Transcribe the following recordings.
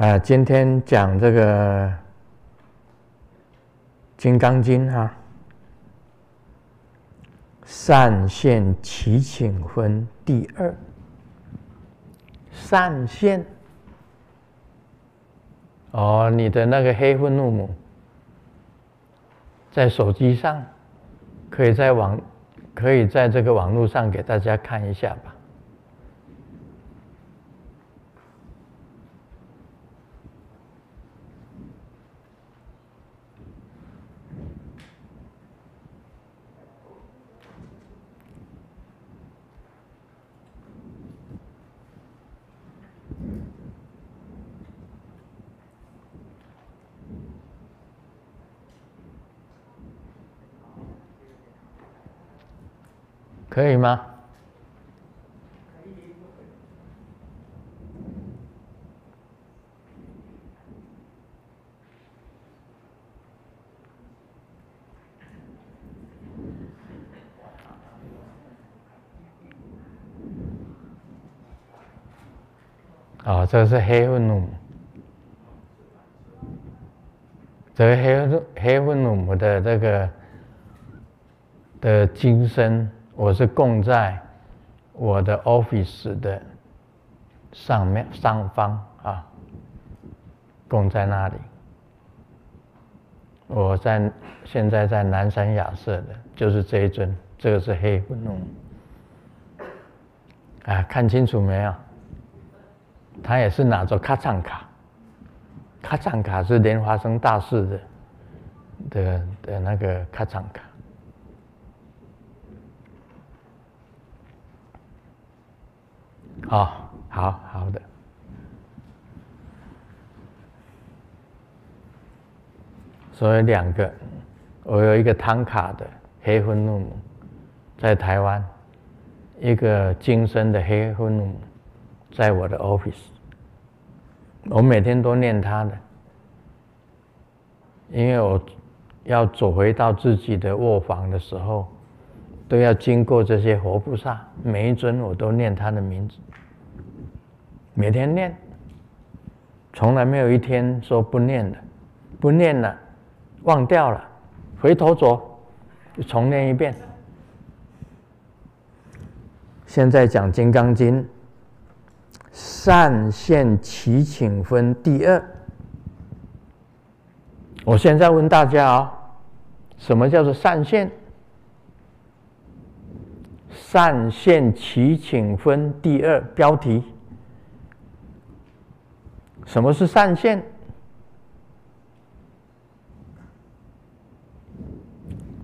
啊，今天讲这个《金刚经》哈，善现祈请分第二。善现哦，你的那个黑愤怒母，在手机上，可以在网，可以在这个网络上给大家看一下吧。可以吗？哦，这是黑愤怒，这个黑黑愤怒母的这个的金身。我是供在我的 office 的上面上方啊，供在那里。我在现在在南山亚舍的，就是这一尊，这个是黑愤怒。啊，看清楚没有？他也是拿着卡赞卡，卡赞卡是莲花生大士的的的那个卡赞卡。哦，好好的。所以两个，我有一个唐卡的黑愤怒母，在台湾，一个金身的黑愤怒母，在我的 office。我每天都念他的，因为我要走回到自己的卧房的时候，都要经过这些活菩萨，每一尊我都念他的名字。每天念，从来没有一天说不念的，不念了，忘掉了，回头走，重念一遍。现在讲《金刚经》，善现祈请分第二。我现在问大家啊，什么叫做善现？善现祈请分第二标题。什么是善现？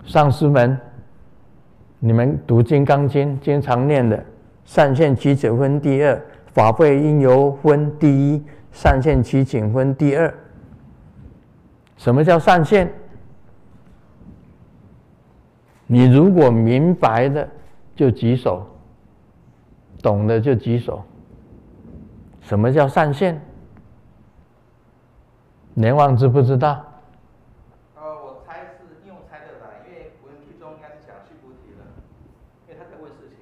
上师们，你们读《金刚经》经常念的“善现祈请分第二，法会因由分第一，善现祈请分第二”。什么叫善现？你如果明白的就举手，懂的就举手。什么叫善现？莲王知不知道？呃，我猜是用猜的吧，因为文句中应该是讲须菩提的，因为他在问事情。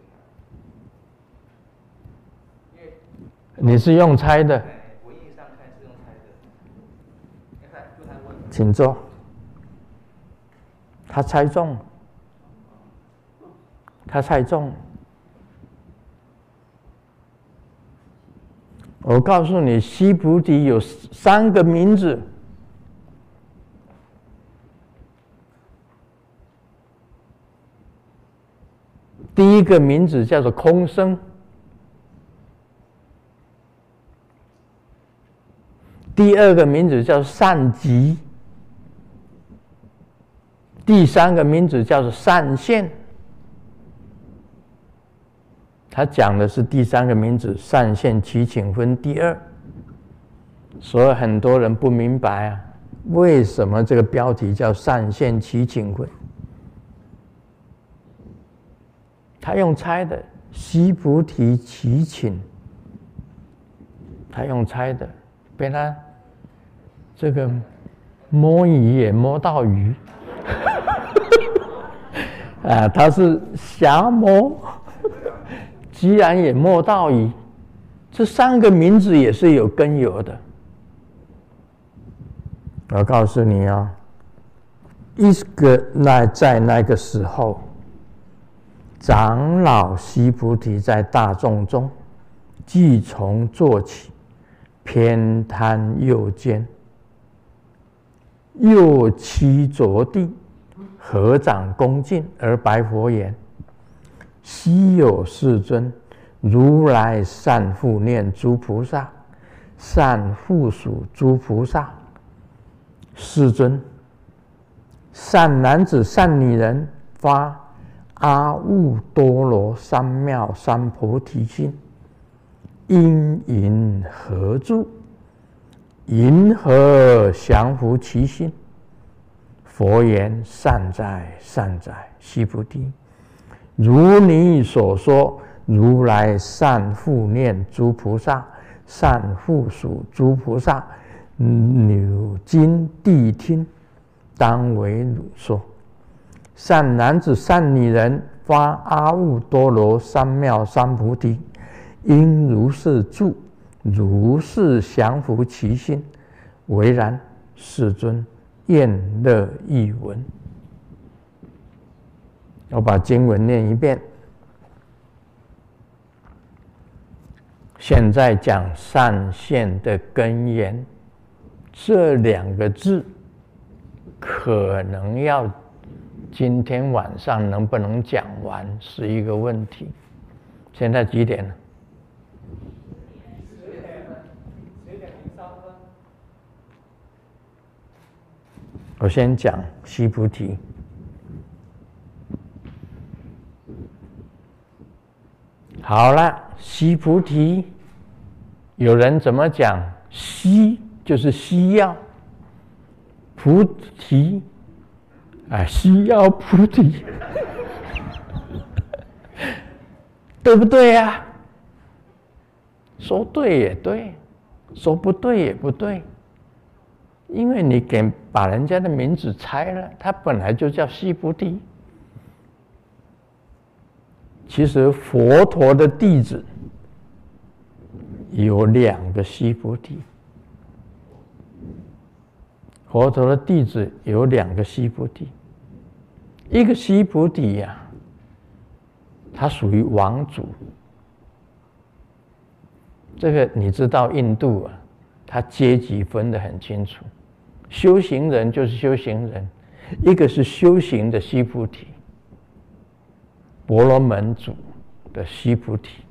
因为你是用猜的。文义上看是用猜的。你看，就他问。请坐。他猜中。他猜中。我告诉你，西菩提有三个名字。第一个名字叫做空生，第二个名字叫善寂，第三个名字叫做善现。他讲的是第三个名字“善现祈请分第二”，所以很多人不明白啊，为什么这个标题叫“善现祈请分”？他用猜的，须菩提祈请，他用猜的，被他这个摸鱼也摸到鱼，啊，他是瞎摸。既然也莫道矣，这三个名字也是有根由的。我告诉你啊、一个那在那个时候，长老须菩提在大众中，即从坐起，偏袒右肩，右膝着地，合掌恭敬而白佛言：“昔有世尊，如来善护念诸菩萨，善护属诸菩萨。世尊，善男子、善女人发。”阿耨多罗三藐三菩提心，因云何住？云何降伏其心？佛言：善哉，善哉，须菩提，如你所说，如来善护念诸菩萨，善护属诸菩萨。汝今谛听，当为汝说。善男子、善女人发阿耨多罗三藐三菩提，应如是住，如是降伏其心。唯然，世尊，愿乐亦闻。我把经文念一遍。现在讲善现的根源，这两个字可能要。今天晚上能不能讲完是一个问题。现在几点了？我先讲须菩提。好了，西菩提，有人怎么讲？西就是需要，菩提。哎，须要菩提，对不对呀、啊？说对也对，说不对也不对，因为你给把人家的名字拆了，他本来就叫西菩提。其实佛陀的弟子有两个西菩提。佛陀的弟子有两个西菩提，一个西菩提呀，他属于王族。这个你知道，印度啊，他阶级分得很清楚，修行人就是修行人，一个是修行的西菩提，婆罗门族的须菩提，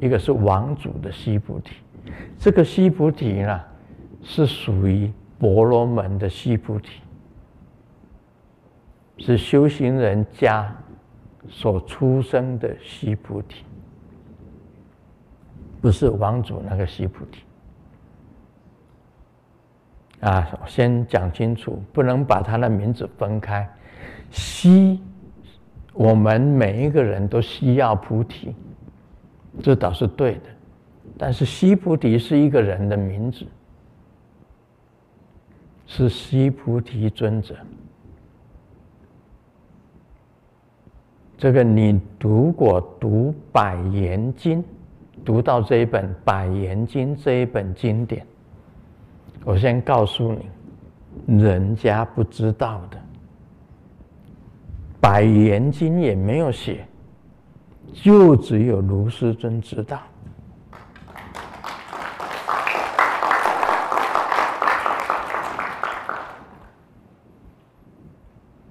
一个是王族的须菩提。这个须菩提呢，是属于。婆罗门的须菩提是修行人家所出生的须菩提，不是王族那个须菩提。啊，先讲清楚，不能把他的名字分开。西，我们每一个人都需要菩提，这倒是对的。但是须菩提是一个人的名字。是须菩提尊者。这个你读过读《百言经》，读到这一本《百言经》这一本经典，我先告诉你，人家不知道的，《百言经》也没有写，就只有卢师尊知道。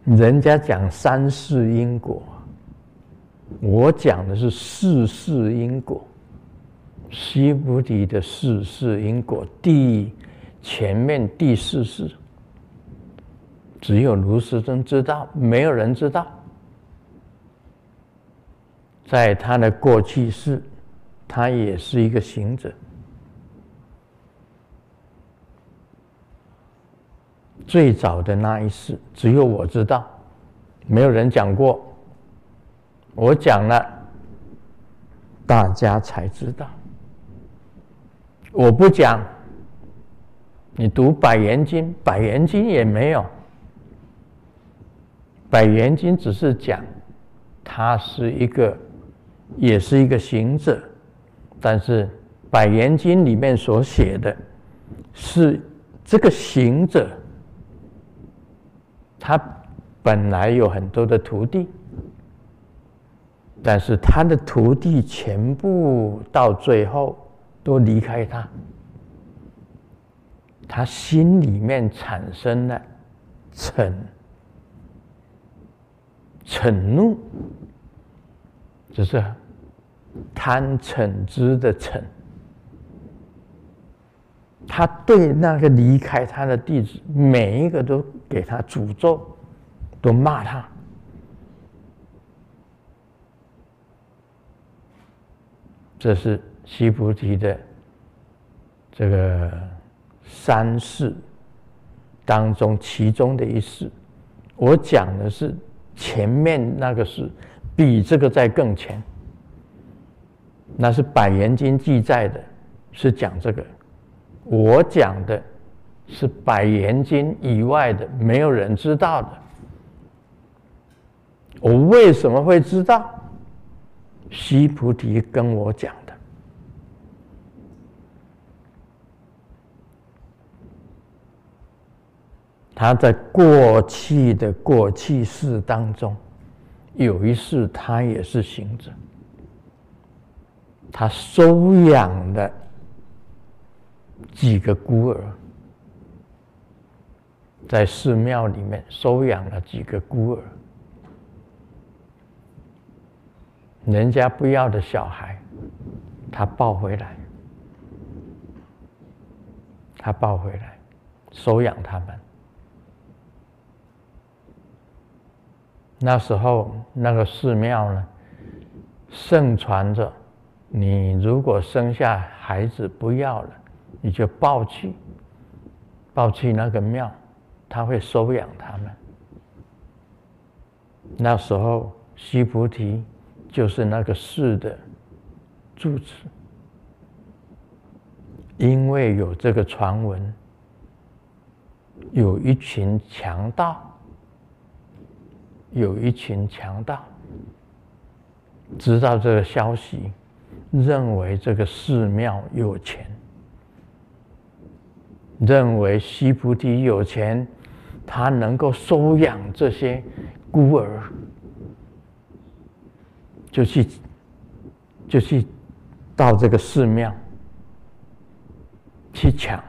人家讲三世因果，我讲的是四世因果。西菩提的四世因果，第前面第四世，只有卢师尊知道，没有人知道。在他的过去世，他也是一个行者。最早的那一世，只有我知道，没有人讲过。我讲了，大家才知道。我不讲，你读《百言经》，《百言经》也没有，《百元经》只是讲，他是一个，也是一个行者，但是《百元经》里面所写的是这个行者。他本来有很多的徒弟，但是他的徒弟全部到最后都离开他，他心里面产生了嗔、嗔怒，就是贪嗔痴的嗔。他对那个离开他的弟子，每一个都给他诅咒，都骂他。这是西菩提的这个三世当中其中的一世。我讲的是前面那个是，比这个在更前。那是《百缘经》记载的，是讲这个。我讲的是《百缘经》以外的，没有人知道的。我为什么会知道？须菩提跟我讲的。他在过去的过去世当中，有一世他也是行者，他收养的。几个孤儿，在寺庙里面收养了几个孤儿，人家不要的小孩，他抱回来，他抱回来，收养他们。那时候那个寺庙呢，盛传着，你如果生下孩子不要了。你就抱去，抱去那个庙，他会收养他们。那时候，须菩提就是那个寺的住持，因为有这个传闻，有一群强盗，有一群强盗知道这个消息，认为这个寺庙有钱。认为西菩提有钱，他能够收养这些孤儿，就去就去到这个寺庙去抢，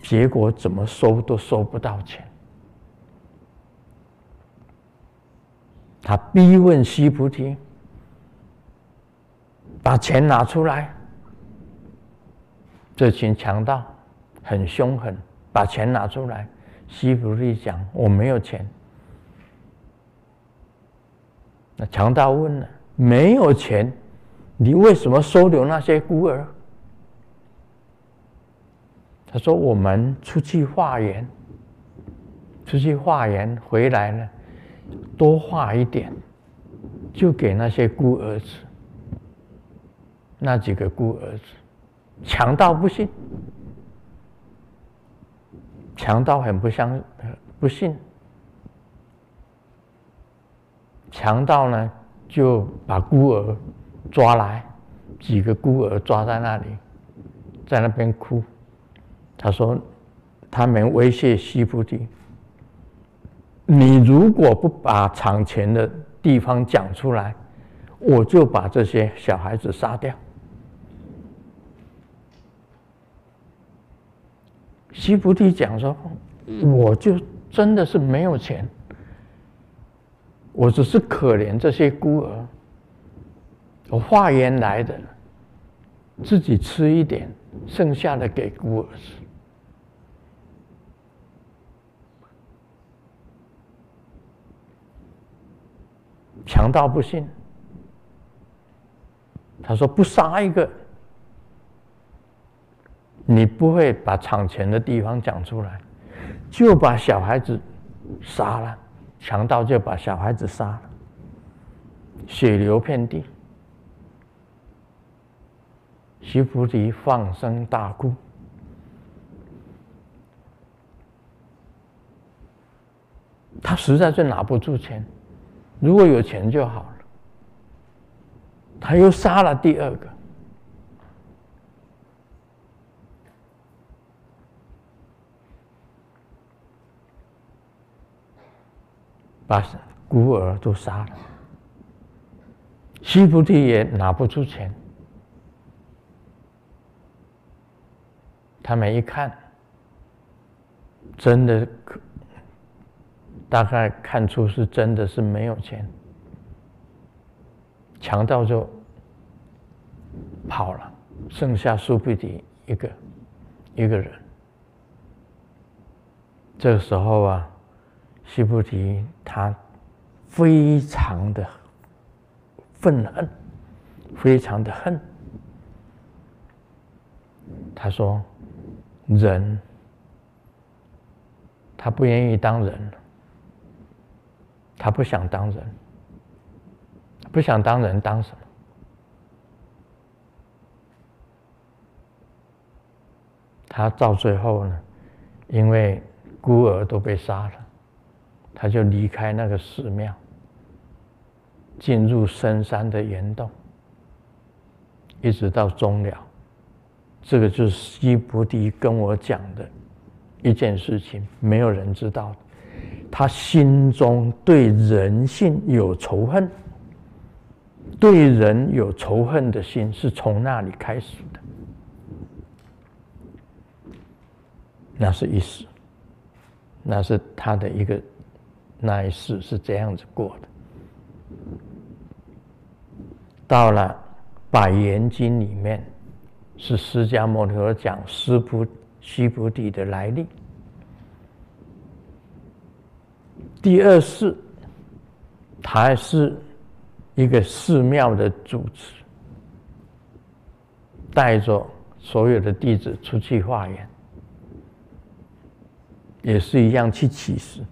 结果怎么收都收不到钱。他逼问须菩提，把钱拿出来。这群强盗。很凶狠，把钱拿出来。西菩提讲：“我没有钱。”那强盗问了：“没有钱，你为什么收留那些孤儿？”他说：“我们出去化缘，出去化缘回来了，多画一点，就给那些孤儿子。那几个孤儿子，强盗不信。”强盗很不相不信，强盗呢就把孤儿抓来，几个孤儿抓在那里，在那边哭。他说：“他们威胁西菩提，你如果不把抢钱的地方讲出来，我就把这些小孩子杀掉。”西菩提讲说：“我就真的是没有钱，我只是可怜这些孤儿，我化缘来的，自己吃一点，剩下的给孤儿吃。”强盗不信，他说：“不杀一个。”你不会把抢钱的地方讲出来，就把小孩子杀了，强盗就把小孩子杀了，血流遍地。须菩提放声大哭，他实在是拿不住钱，如果有钱就好了。他又杀了第二个。把孤儿都杀了。西菩提也拿不出钱。他们一看，真的，大概看出是真的是没有钱，强盗就跑了，剩下须菩提一个一个人。这个时候啊，西菩提他非常的愤恨，非常的恨。他说。人，他不愿意当人，他不想当人，不想当人，当什么？他到最后呢，因为孤儿都被杀了，他就离开那个寺庙，进入深山的岩洞，一直到终了。这个就是西菩提跟我讲的一件事情，没有人知道。他心中对人性有仇恨，对人有仇恨的心是从那里开始的。那是一世，那是他的一个那一世是这样子过的。到了《百缘经》里面。是释迦牟尼佛讲师菩须菩提的来历。第二世，他是一个寺庙的主持，带着所有的弟子出去化缘，也是一样去乞食。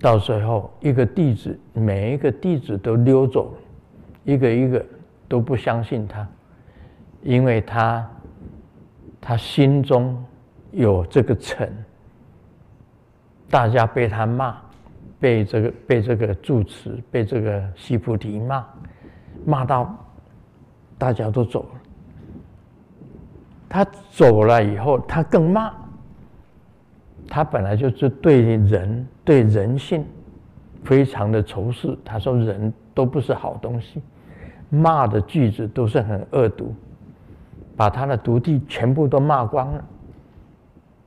到最后，一个弟子，每一个弟子都溜走，一个一个都不相信他。因为他，他心中有这个尘，大家被他骂，被这个被这个住持，被这个西菩提骂，骂到大家都走了。他走了以后，他更骂。他本来就是对人对人性非常的仇视，他说人都不是好东西，骂的句子都是很恶毒。把他的徒弟全部都骂光了，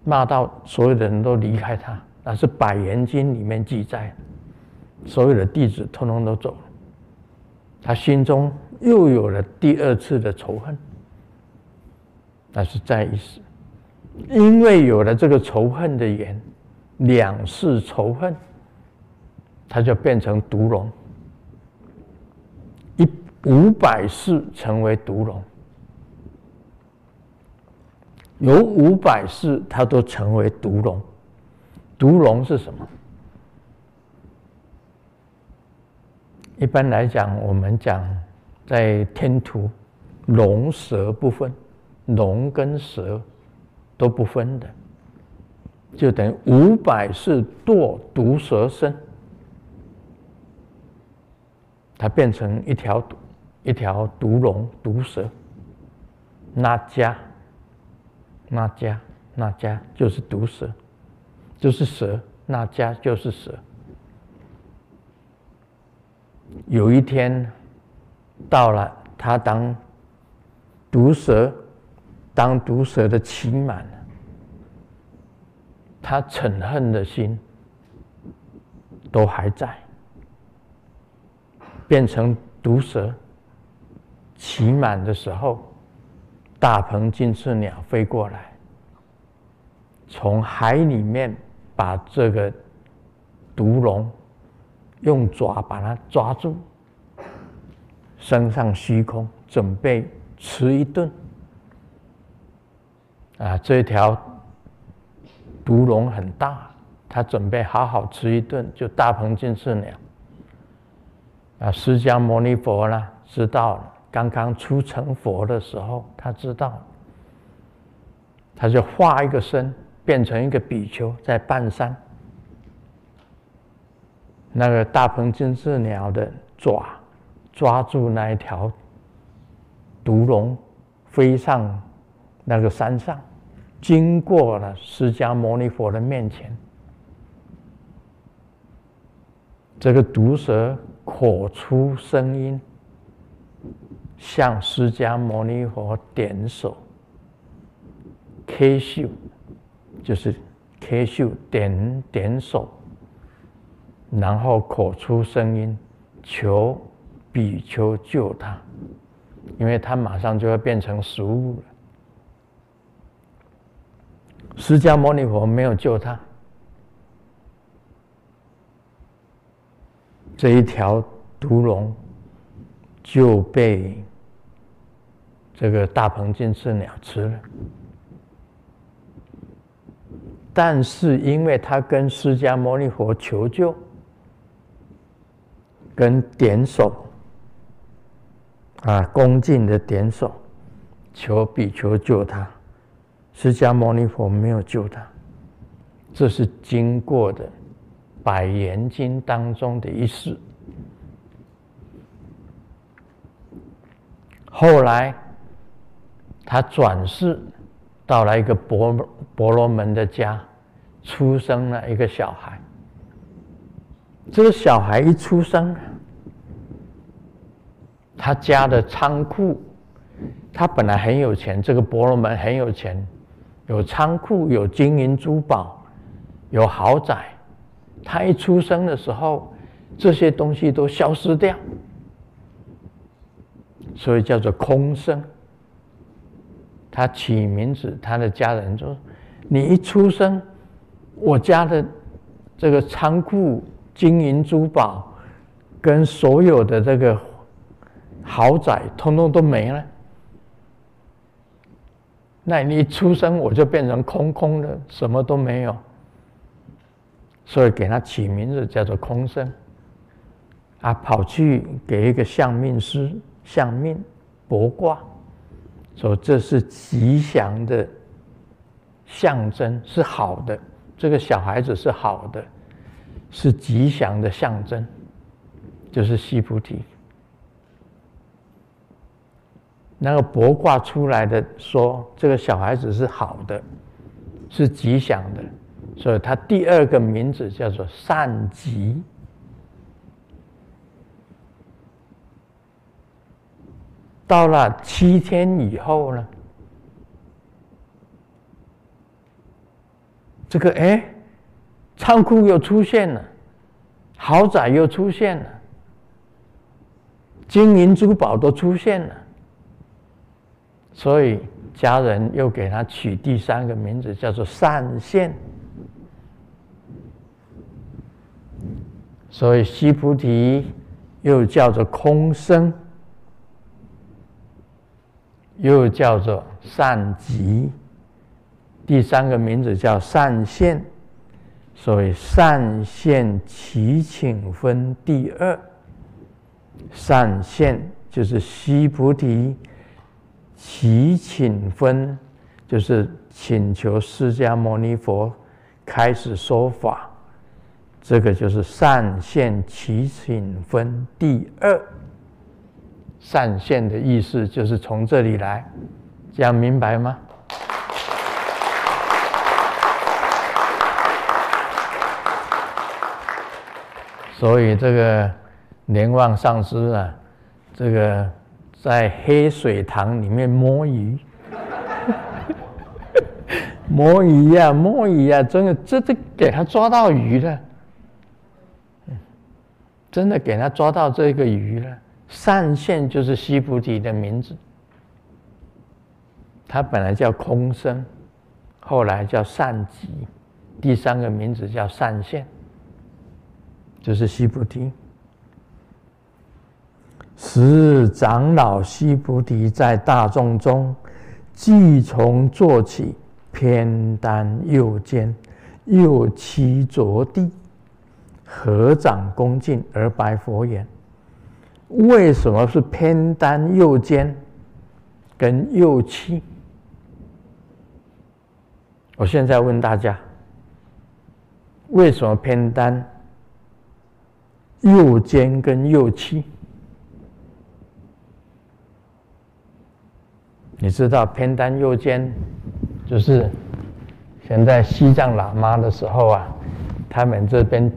骂到所有的人都离开他，那是《百缘经》里面记载，所有的弟子通通都走了，他心中又有了第二次的仇恨，那是再一世，因为有了这个仇恨的缘，两世仇恨，他就变成毒龙，一五百世成为毒龙。有五百世，他都成为毒龙。毒龙是什么？一般来讲，我们讲在天图，龙蛇不分，龙跟蛇都不分的，就等于五百是堕毒蛇身，它变成一条毒，一条毒龙、毒蛇，那家。那迦，那迦就是毒蛇，就是蛇。那家就是蛇。有一天，到了他当毒蛇，当毒蛇的期满，他嗔恨的心都还在，变成毒蛇期满的时候。大鹏金翅鸟飞过来，从海里面把这个毒龙用爪把它抓住，升上虚空，准备吃一顿。啊，这条毒龙很大，他准备好好吃一顿，就大鹏金翅鸟。啊，释迦牟尼佛呢，知道了。刚刚出成佛的时候，他知道，他就化一个身，变成一个比丘，在半山，那个大鹏金翅鸟的爪抓住那一条毒龙，飞上那个山上，经过了释迦牟尼佛的面前，这个毒蛇口出声音，向释迦牟尼佛点手，K 秀，就是 K 秀点点手，然后口出声音，求比丘救他，因为他马上就要变成食物了。释迦牟尼佛没有救他，这一条毒龙就被这个大鹏金翅鸟吃了。但是因为他跟释迦牟尼佛求救，跟点手啊，恭敬的点手，求比丘救他。释迦牟尼佛没有救他，这是经过的《百缘经》当中的一事。后来，他转世到了一个婆婆罗门的家，出生了一个小孩。这个小孩一出生，他家的仓库，他本来很有钱，这个婆罗门很有钱。有仓库，有金银珠宝，有豪宅。他一出生的时候，这些东西都消失掉，所以叫做空生。他起名字，他的家人说：“你一出生，我家的这个仓库、金银珠宝跟所有的这个豪宅，通通都没了。”那你一出生我就变成空空的，什么都没有，所以给他起名字叫做空生。啊，跑去给一个相命师相命卜卦，说这是吉祥的象征，是好的，这个小孩子是好的，是吉祥的象征，就是西菩提。那个卜卦出来的说，这个小孩子是好的，是吉祥的，所以他第二个名字叫做善吉。到了七天以后呢，这个哎，仓库又出现了，豪宅又出现了，金银珠宝都出现了。所以家人又给他取第三个名字，叫做善现。所以西菩提又叫做空生，又叫做善集，第三个名字叫善现。所谓善现祈请分第二，善现就是须菩提。祈请分就是请求释迦牟尼佛开始说法，这个就是善现祈请分第二。善现的意思就是从这里来，这样明白吗？所以这个莲旺上师啊，这个。在黑水塘里面摸鱼，摸鱼呀，摸鱼呀，真的，这这给他抓到鱼了，真的给他抓到这个鱼了。善现就是须菩提的名字，他本来叫空生，后来叫善吉，第三个名字叫善现，就是须菩提。十长老须菩提在大众中，即从坐起，偏担右肩，右膝着地，合掌恭敬而白佛言：“为什么是偏单右肩跟右膝？”我现在问大家：为什么偏单右肩跟右膝？你知道偏单右肩，就是现在西藏喇嘛的时候啊，他们这边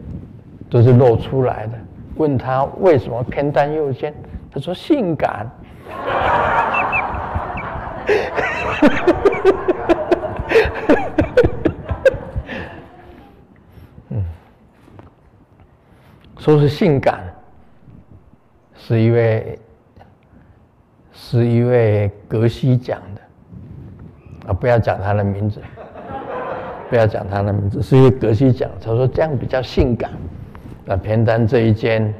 都是露出来的。问他为什么偏担右肩，他说性感。嗯，说是性感，是一位是一位格西讲的啊，不要讲他的名字。不要讲他的名字，是一位格西讲，他说这样比较性感。那偏单这一肩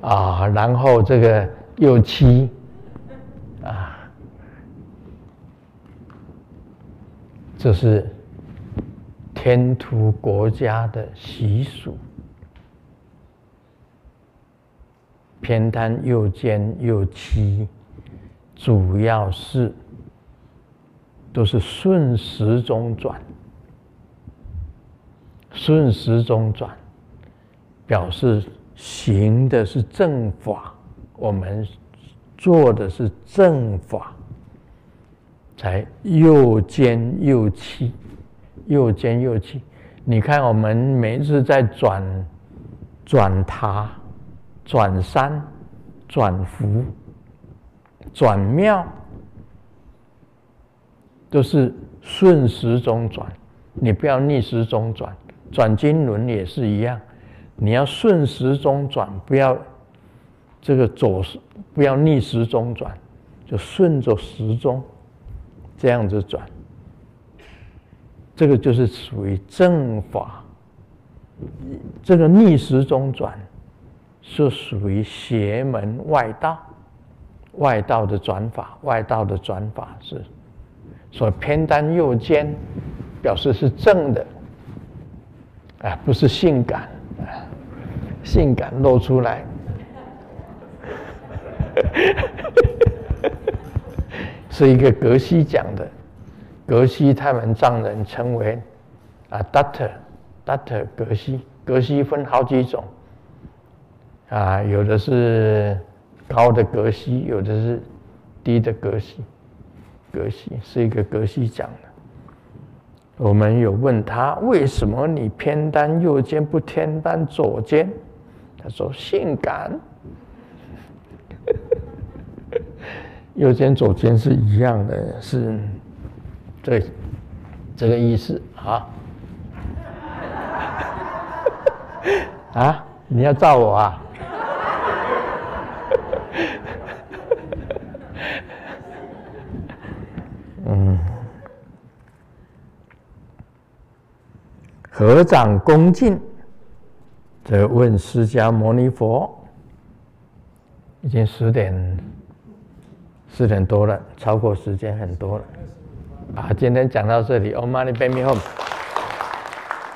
啊，然后这个右七啊，这是天图国家的习俗，偏单右肩右膝，主要是都是顺时钟转。顺时钟转，表示行的是正法，我们做的是正法，才右肩右膝，右肩右膝。你看我们每次在转转塔、转山、转福、转庙，都是顺时钟转，你不要逆时钟转。转经轮也是一样，你要顺时钟转，不要这个左，不要逆时钟转，就顺着时钟这样子转。这个就是属于正法。这个逆时钟转是属于邪门外道，外道的转法，外道的转法是，所以偏袒右肩，表示是正的。啊，不是性感，性感露出来，是一个格西讲的，格西他们藏人称为啊，Datta，Datta 格西，格西分好几种，啊，有的是高的格西，有的是低的格西，格西是一个格西讲的。我们有问他为什么你偏担右肩不偏担左肩？他说性感。右肩左肩是一样的，是这这个意思啊。啊，你要照我啊？合掌恭敬，则问释迦牟尼佛。已经十点，十点多了，超过时间很多了。啊，今天讲到这里，Om Mani Padme Hum。